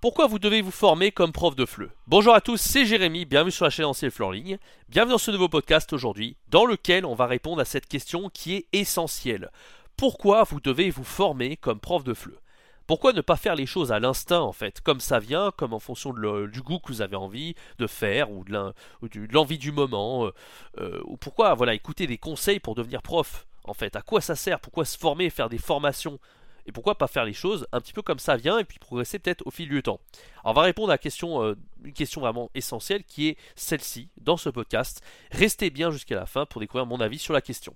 Pourquoi vous devez vous former comme prof de FLE Bonjour à tous, c'est Jérémy, bienvenue sur la chaîne Ancien FLE en ligne. Bienvenue dans ce nouveau podcast aujourd'hui, dans lequel on va répondre à cette question qui est essentielle. Pourquoi vous devez vous former comme prof de FLE pourquoi ne pas faire les choses à l'instinct en fait, comme ça vient, comme en fonction du goût que vous avez envie de faire ou de l'envie du moment, euh, euh, ou pourquoi voilà écouter des conseils pour devenir prof en fait, à quoi ça sert, pourquoi se former, faire des formations? Et pourquoi pas faire les choses un petit peu comme ça vient et puis progresser peut-être au fil du temps. Alors on va répondre à la question, euh, une question vraiment essentielle qui est celle-ci dans ce podcast. Restez bien jusqu'à la fin pour découvrir mon avis sur la question.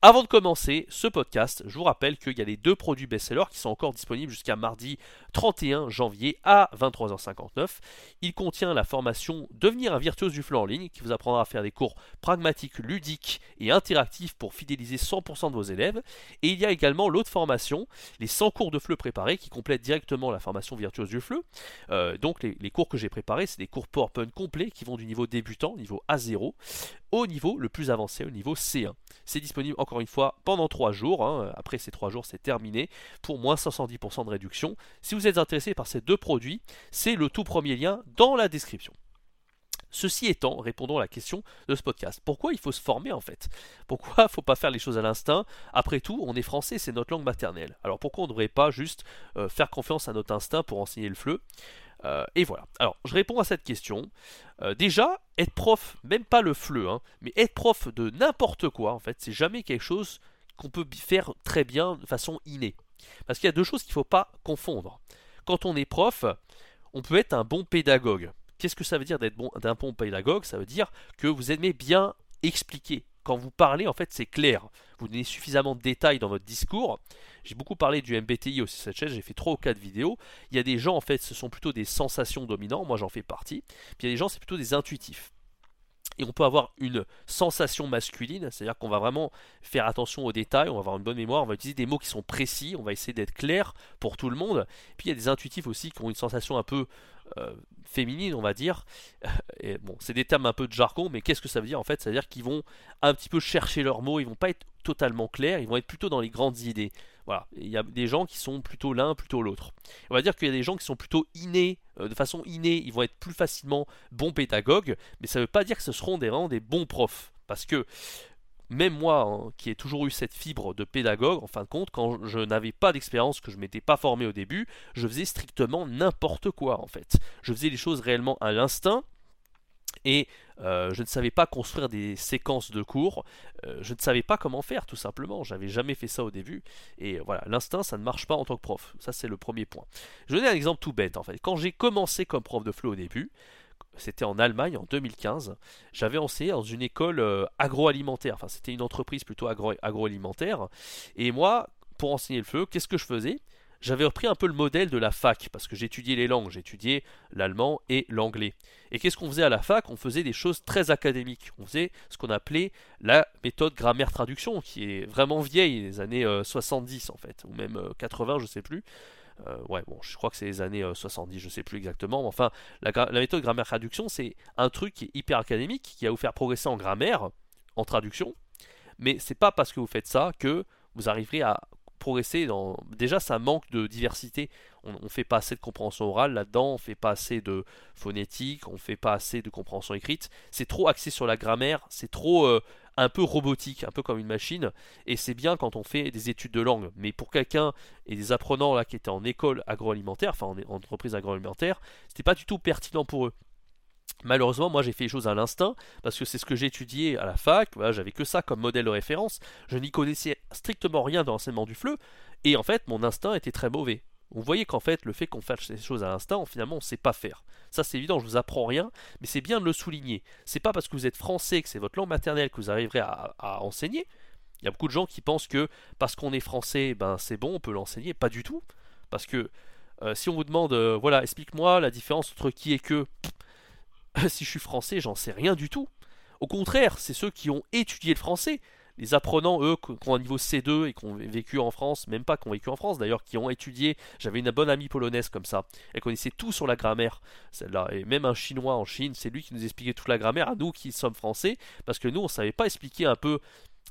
Avant de commencer ce podcast, je vous rappelle qu'il y a les deux produits best-sellers qui sont encore disponibles jusqu'à mardi 31 janvier à 23h59. Il contient la formation Devenir un virtuose du flot en ligne qui vous apprendra à faire des cours pragmatiques, ludiques et interactifs pour fidéliser 100% de vos élèves. Et il y a également l'autre formation, les 100 cours de fleu préparés qui complètent directement la formation virtuose du fleu. Euh, donc les, cours que j'ai préparés, c'est des cours PowerPoint complets qui vont du niveau débutant, niveau A0, au niveau le plus avancé, au niveau C1. C'est disponible encore une fois pendant 3 jours. Hein. Après ces 3 jours, c'est terminé pour moins 70% de réduction. Si vous êtes intéressé par ces deux produits, c'est le tout premier lien dans la description. Ceci étant, répondons à la question de ce podcast. Pourquoi il faut se former en fait? Pourquoi faut pas faire les choses à l'instinct? Après tout, on est français, c'est notre langue maternelle. Alors pourquoi on ne devrait pas juste euh, faire confiance à notre instinct pour enseigner le fleu euh, et voilà. Alors, je réponds à cette question. Euh, déjà, être prof, même pas le fleu, hein, mais être prof de n'importe quoi, en fait, c'est jamais quelque chose qu'on peut faire très bien de façon innée. Parce qu'il y a deux choses qu'il ne faut pas confondre. Quand on est prof, on peut être un bon pédagogue. Qu'est-ce que ça veut dire d'être bon, d'un bon pédagogue? Ça veut dire que vous aimez bien expliquer, quand vous parlez, en fait, c'est clair. Vous donnez suffisamment de détails dans votre discours. J'ai beaucoup parlé du MBTI aussi cette chaîne, j'ai fait 3 ou 4 vidéos. Il y a des gens, en fait, ce sont plutôt des sensations dominants, moi j'en fais partie. Puis il y a des gens, c'est plutôt des intuitifs et on peut avoir une sensation masculine, c'est-à-dire qu'on va vraiment faire attention aux détails, on va avoir une bonne mémoire, on va utiliser des mots qui sont précis, on va essayer d'être clair pour tout le monde. Puis il y a des intuitifs aussi qui ont une sensation un peu euh, féminine, on va dire. Bon, c'est des termes un peu de jargon, mais qu'est-ce que ça veut dire en fait? Ça veut dire qu'ils vont un petit peu chercher leurs mots, ils vont pas être totalement clairs, ils vont être plutôt dans les grandes idées. Voilà, il y a des gens qui sont plutôt l'un, plutôt l'autre. On va dire qu'il y a des gens qui sont plutôt innés, euh, de façon innée, ils vont être plus facilement bons pédagogues, mais ça ne veut pas dire que ce seront des, vraiment des bons profs. Parce que même moi, hein, qui ai toujours eu cette fibre de pédagogue, en fin de compte, quand je n'avais pas d'expérience, que je m'étais pas formé au début, je faisais strictement n'importe quoi en fait. Je faisais les choses réellement à l'instinct, et euh, je ne savais pas construire des séquences de cours, euh, je ne savais pas comment faire tout simplement, j'avais jamais fait ça au début, et voilà, l'instinct ça ne marche pas en tant que prof, ça c'est le premier point. Je vais donner un exemple tout bête en fait, quand j'ai commencé comme prof de flow au début, c'était en Allemagne en 2015, j'avais enseigné dans une école euh, agroalimentaire, enfin c'était une entreprise plutôt agroalimentaire, et moi, pour enseigner le feu, qu'est-ce que je faisais? J'avais repris un peu le modèle de la fac, parce que j'étudiais les langues, j'étudiais l'allemand et l'anglais. Et qu'est-ce qu'on faisait à la fac? On faisait des choses très académiques. On faisait ce qu'on appelait la méthode grammaire-traduction, qui est vraiment vieille, des années 70 euh, en fait, ou même 80, euh, je sais plus. Euh, ouais, bon, je crois que c'est les années 70, je sais plus exactement. Mais enfin, la, la méthode grammaire-traduction, c'est un truc qui est hyper académique, qui va vous faire progresser en grammaire, en traduction. Mais c'est pas parce que vous faites ça que vous arriverez à progresser dans. Déjà, ça manque de diversité. On, ne fait pas assez de compréhension orale là-dedans, on fait pas assez de phonétique, on fait pas assez de compréhension écrite. C'est trop axé sur la grammaire, c'est trop euh, un peu robotique, un peu comme une machine. Et c'est bien quand on fait des études de langue. Mais pour quelqu'un et des apprenants qui étaient en école agroalimentaire, enfin en, en entreprise agroalimentaire, c'était pas du tout pertinent pour eux. Malheureusement, moi j'ai fait les choses à l'instinct, parce que c'est ce que j'ai étudié à la fac, j'avais que ça comme modèle de référence, je n'y connaissais strictement rien dans l'enseignement du fleu, et en fait mon instinct était très mauvais. Vous voyez qu'en fait le fait qu'on fasse les choses à l'instinct, finalement on ne sait pas faire. Ça c'est évident, je vous apprends rien, mais c'est bien de le souligner. C'est pas parce que vous êtes français, que c'est votre langue maternelle que vous arriverez à, enseigner. Il y a beaucoup de gens qui pensent que parce qu'on est français, ben c'est bon, on peut l'enseigner. Pas du tout. Parce que euh, si on vous demande, euh, voilà, explique-moi la différence entre qui et que, si je suis français, j'en sais rien du tout. Au contraire, c'est ceux qui ont étudié le français. Les apprenants, eux, qui ont un niveau C2 et qui ont vécu en France, même pas qui ont vécu en France d'ailleurs, qui ont étudié. J'avais une bonne amie polonaise comme ça. Elle connaissait tout sur la grammaire, celle-là. Et même un chinois en Chine, c'est lui qui nous expliquait toute la grammaire à nous qui sommes français, parce que nous, on savait pas expliquer un peu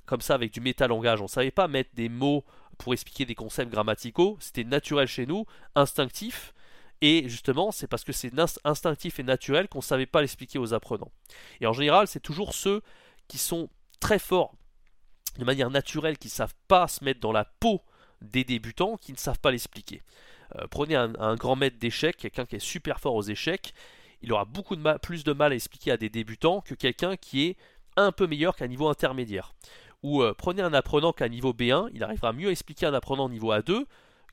comme ça avec du métalangage. On savait pas mettre des mots pour expliquer des concepts grammaticaux. C'était naturel chez nous, instinctif. Et justement, c'est parce que c'est instinctif et naturel qu'on ne savait pas l'expliquer aux apprenants. Et en général, c'est toujours ceux qui sont très forts de manière naturelle, qui ne savent pas se mettre dans la peau des débutants, qui ne savent pas l'expliquer. Euh, prenez un, grand maître d'échecs, quelqu'un qui est super fort aux échecs, il aura beaucoup plus de mal à expliquer à des débutants que quelqu'un qui est un peu meilleur qu'un niveau intermédiaire. Ou euh, prenez un apprenant un niveau B1, il arrivera mieux à expliquer un apprenant niveau A2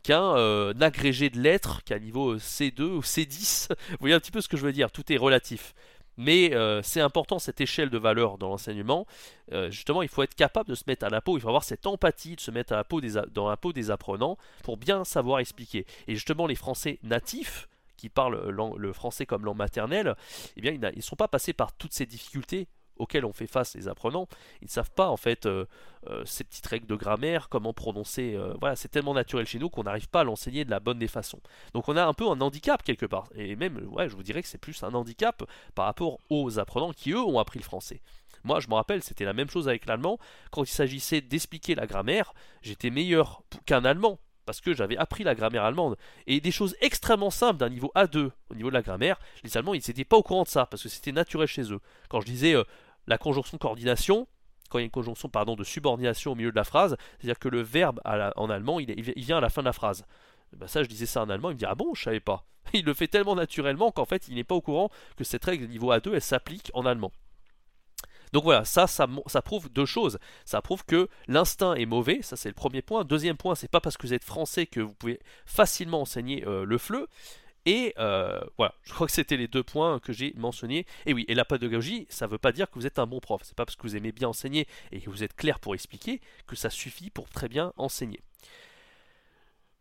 qu'un euh, agrégé de lettres qui a niveau C2 ou C10. Vous voyez un petit peu ce que je veux dire, tout est relatif. Mais euh, c'est important cette échelle de valeur dans l'enseignement. justement, il faut être capable de se mettre à la peau, il faut avoir cette empathie de se mettre à la peau dans la peau des apprenants pour bien savoir expliquer. Et justement, les Français natifs, qui parlent le français comme langue maternelle, eh bien, ils ne sont pas passés par toutes ces difficultés auxquels on fait face les apprenants, ils ne savent pas en fait euh, euh, ces petites règles de grammaire, comment prononcer. Euh, voilà, c'est tellement naturel chez nous qu'on n'arrive pas à l'enseigner de la bonne des façons. Donc on a un peu un handicap quelque part. Et même, ouais, je vous dirais que c'est plus un handicap par rapport aux apprenants qui eux ont appris le français. Moi, je me rappelle, c'était la même chose avec l'allemand. Quand il s'agissait d'expliquer la grammaire, j'étais meilleur qu'un allemand parce que j'avais appris la grammaire allemande. Et des choses extrêmement simples d'un niveau A2 au niveau de la grammaire, les Allemands, ils n'étaient pas au courant de ça, parce que c'était naturel chez eux. Quand je disais la conjonction coordination, quand il y a une conjonction pardon, de subordination au milieu de la phrase, c'est-à-dire que le verbe en allemand, il, vient à la fin de la phrase. Ben ça, je disais ça en allemand, il me dit Ah bon, je savais pas. Il le fait tellement naturellement qu'en fait, il n'est pas au courant que cette règle niveau A2, elle s'applique en allemand. Donc voilà, ça, ça, ça, prouve deux choses. Ça prouve que l'instinct est mauvais, ça c'est le premier point. Deuxième point, c'est pas parce que vous êtes français que vous pouvez facilement enseigner euh, le fleu. Et euh, voilà, je crois que c'était les deux points que j'ai mentionnés. Et oui, et la pédagogie, ça ne veut pas dire que vous êtes un bon prof. C'est pas parce que vous aimez bien enseigner et que vous êtes clair pour expliquer que ça suffit pour très bien enseigner.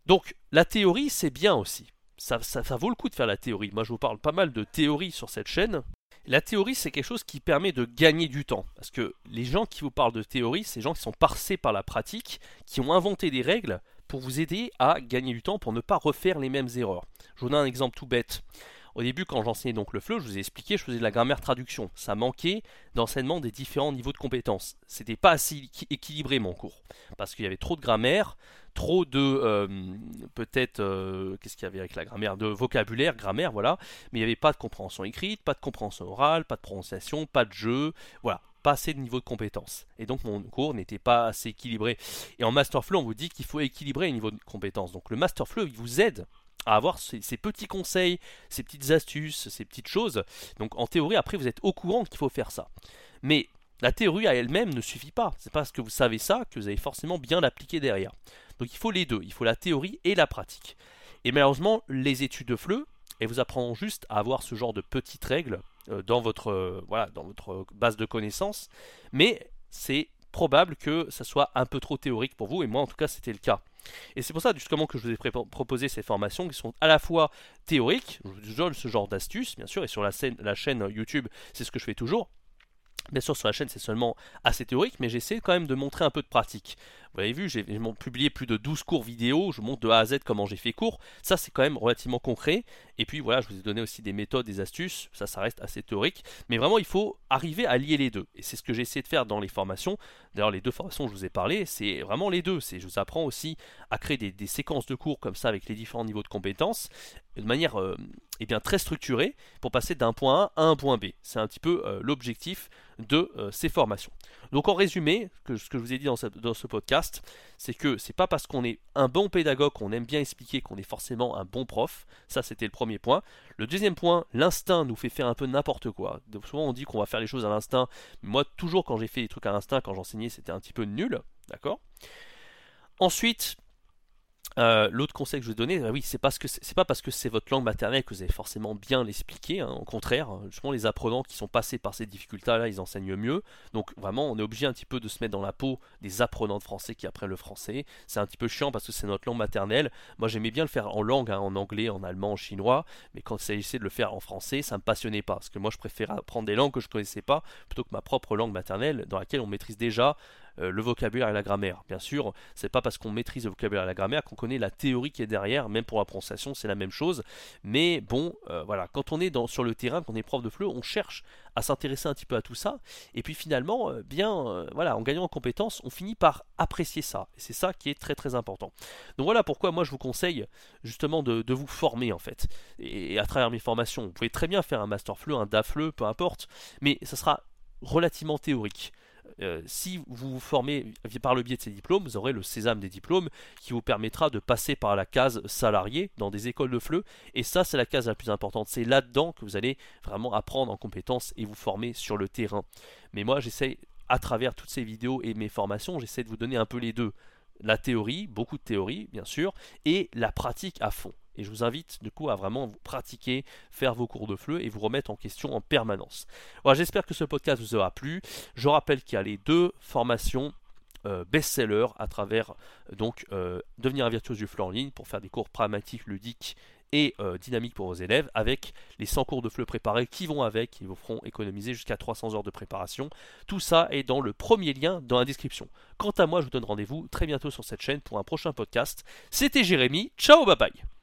Donc la théorie, c'est bien aussi. Ça, ça, vaut le coup de faire la théorie. Moi, je vous parle pas mal de théorie sur cette chaîne. La théorie, c'est quelque chose qui permet de gagner du temps. Parce que les gens qui vous parlent de théorie, c'est des gens qui sont parsés par la pratique, qui ont inventé des règles pour vous aider à gagner du temps pour ne pas refaire les mêmes erreurs. Je vous donne un exemple tout bête. Au début, quand j'enseignais donc le FLE, je vous ai expliqué, je faisais de la grammaire traduction. Ça manquait d'enseignement des différents niveaux de compétences. C'était pas assez équilibré mon cours. Parce qu'il y avait trop de grammaire, trop de. Euh, peut-être. Euh, qu'est-ce qu'il y avait avec la grammaire De vocabulaire, grammaire, voilà. Mais il n'y avait pas de compréhension écrite, pas de compréhension orale, pas de prononciation, pas de jeu. Voilà pas assez de niveau de compétence. Et donc mon cours n'était pas assez équilibré. Et en Masterflow, on vous dit qu'il faut équilibrer les niveaux de compétence. Donc le Masterflow, il vous aide à avoir ces, petits conseils, ces petites astuces, ces petites choses. Donc en théorie, après, vous êtes au courant qu'il faut faire ça. Mais la théorie à elle-même ne suffit pas. C'est parce que vous savez ça que vous allez forcément bien l'appliquer derrière. Donc il faut les deux. Il faut la théorie et la pratique. Et malheureusement, les études de FLE, elles vous apprendront juste à avoir ce genre de petites règles dans votre, euh, voilà, dans votre base de connaissances, mais c'est probable que ça soit un peu trop théorique pour vous, et moi en tout cas c'était le cas. Et c'est pour ça justement que je vous ai proposé ces formations qui sont à la fois théoriques, je vous donne ce genre d'astuces bien sûr, et sur la, scène, la chaîne YouTube c'est ce que je fais toujours, Bien sûr, sur la chaîne, c'est seulement assez théorique, mais j'essaie quand même de montrer un peu de pratique. Vous avez vu, j'ai publié plus de 12 cours vidéo, je montre de A à Z comment j'ai fait cours. Ça, c'est quand même relativement concret. Et puis voilà, je vous ai donné aussi des méthodes, des astuces. Ça, ça reste assez théorique. Mais vraiment, il faut arriver à lier les deux. Et c'est ce que j'ai essayé de faire dans les formations. D'ailleurs, les deux formations je vous ai parlé, c'est vraiment les deux. C'est Je vous apprends aussi à créer des, séquences de cours comme ça avec les différents niveaux de compétences de manière euh, eh bien, très structurée pour passer d'un point A à un point B. C'est un petit peu euh, l'objectif de euh, ces formations. Donc en résumé, ce que je vous ai dit dans ce, dans ce podcast, c'est que c'est pas parce qu'on est un bon pédagogue, qu'on aime bien expliquer, qu'on est forcément un bon prof. Ça, c'était le premier point. Le deuxième point, l'instinct nous fait faire un peu n'importe quoi. souvent, on dit qu'on va faire les choses à l'instinct. Moi, toujours, quand j'ai fait des trucs à l'instinct, quand j'enseignais, c'était un petit peu nul. D'accord? Ensuite, euh, l'autre conseil que je vais donner, euh, oui, c'est pas parce que c'est votre langue maternelle que vous allez forcément bien l'expliquer. Hein. Au contraire, hein, justement, les apprenants qui sont passés par ces difficultés-là, ils enseignent mieux. Donc vraiment, on est obligé un petit peu de se mettre dans la peau des apprenants de français qui apprennent le français. C'est un petit peu chiant parce que c'est notre langue maternelle. Moi, j'aimais bien le faire en langue, hein, en anglais, en allemand, en chinois, mais quand il s'agissait de le faire en français, ça me passionnait pas parce que moi, je préférais apprendre des langues que je connaissais pas plutôt que ma propre langue maternelle dans laquelle on maîtrise déjà euh, le vocabulaire et la grammaire. Bien sûr, c'est pas parce qu'on maîtrise le vocabulaire et la grammaire qu'on connaît la théorie qui est derrière, même pour la prononciation, c'est la même chose. Mais bon, euh, voilà, quand on est sur le terrain, quand on est prof de FLE, on cherche à s'intéresser un petit peu à tout ça. Et puis finalement, euh, bien, voilà, en gagnant en compétences, on finit par apprécier ça. Et c'est ça qui est très très important. Donc voilà pourquoi moi je vous conseille justement de, vous former en fait. Et, à travers mes formations, vous pouvez très bien faire un master FLE, un DAFLE, peu importe, mais ça sera relativement théorique. Euh, si vous vous formez par le biais de ces diplômes, vous aurez le sésame des diplômes qui vous permettra de passer par la case salarié dans des écoles de FLE. Et ça, c'est la case la plus importante. C'est là-dedans que vous allez vraiment apprendre en compétences et vous former sur le terrain. Mais moi, j'essaie, à travers toutes ces vidéos et mes formations, j'essaie de vous donner un peu les deux. La théorie, beaucoup de théorie, bien sûr, et la pratique à fond. Et je vous invite du coup à vraiment vous pratiquer, faire vos cours de FLE et vous remettre en question en permanence. Voilà, j'espère que ce podcast vous aura plu. Je rappelle qu'il y a les deux formations euh, best-seller à travers euh, donc euh, devenir un virtuose du FLE en ligne pour faire des cours pragmatiques, ludiques et dynamiques pour vos élèves avec les 100 cours de FLE préparés qui vont avec, qui vous feront économiser jusqu'à 300 heures de préparation. Tout ça est dans le premier lien dans la description. Quant à moi, je vous donne rendez-vous très bientôt sur cette chaîne pour un prochain podcast. C'était Jérémy, ciao bye bye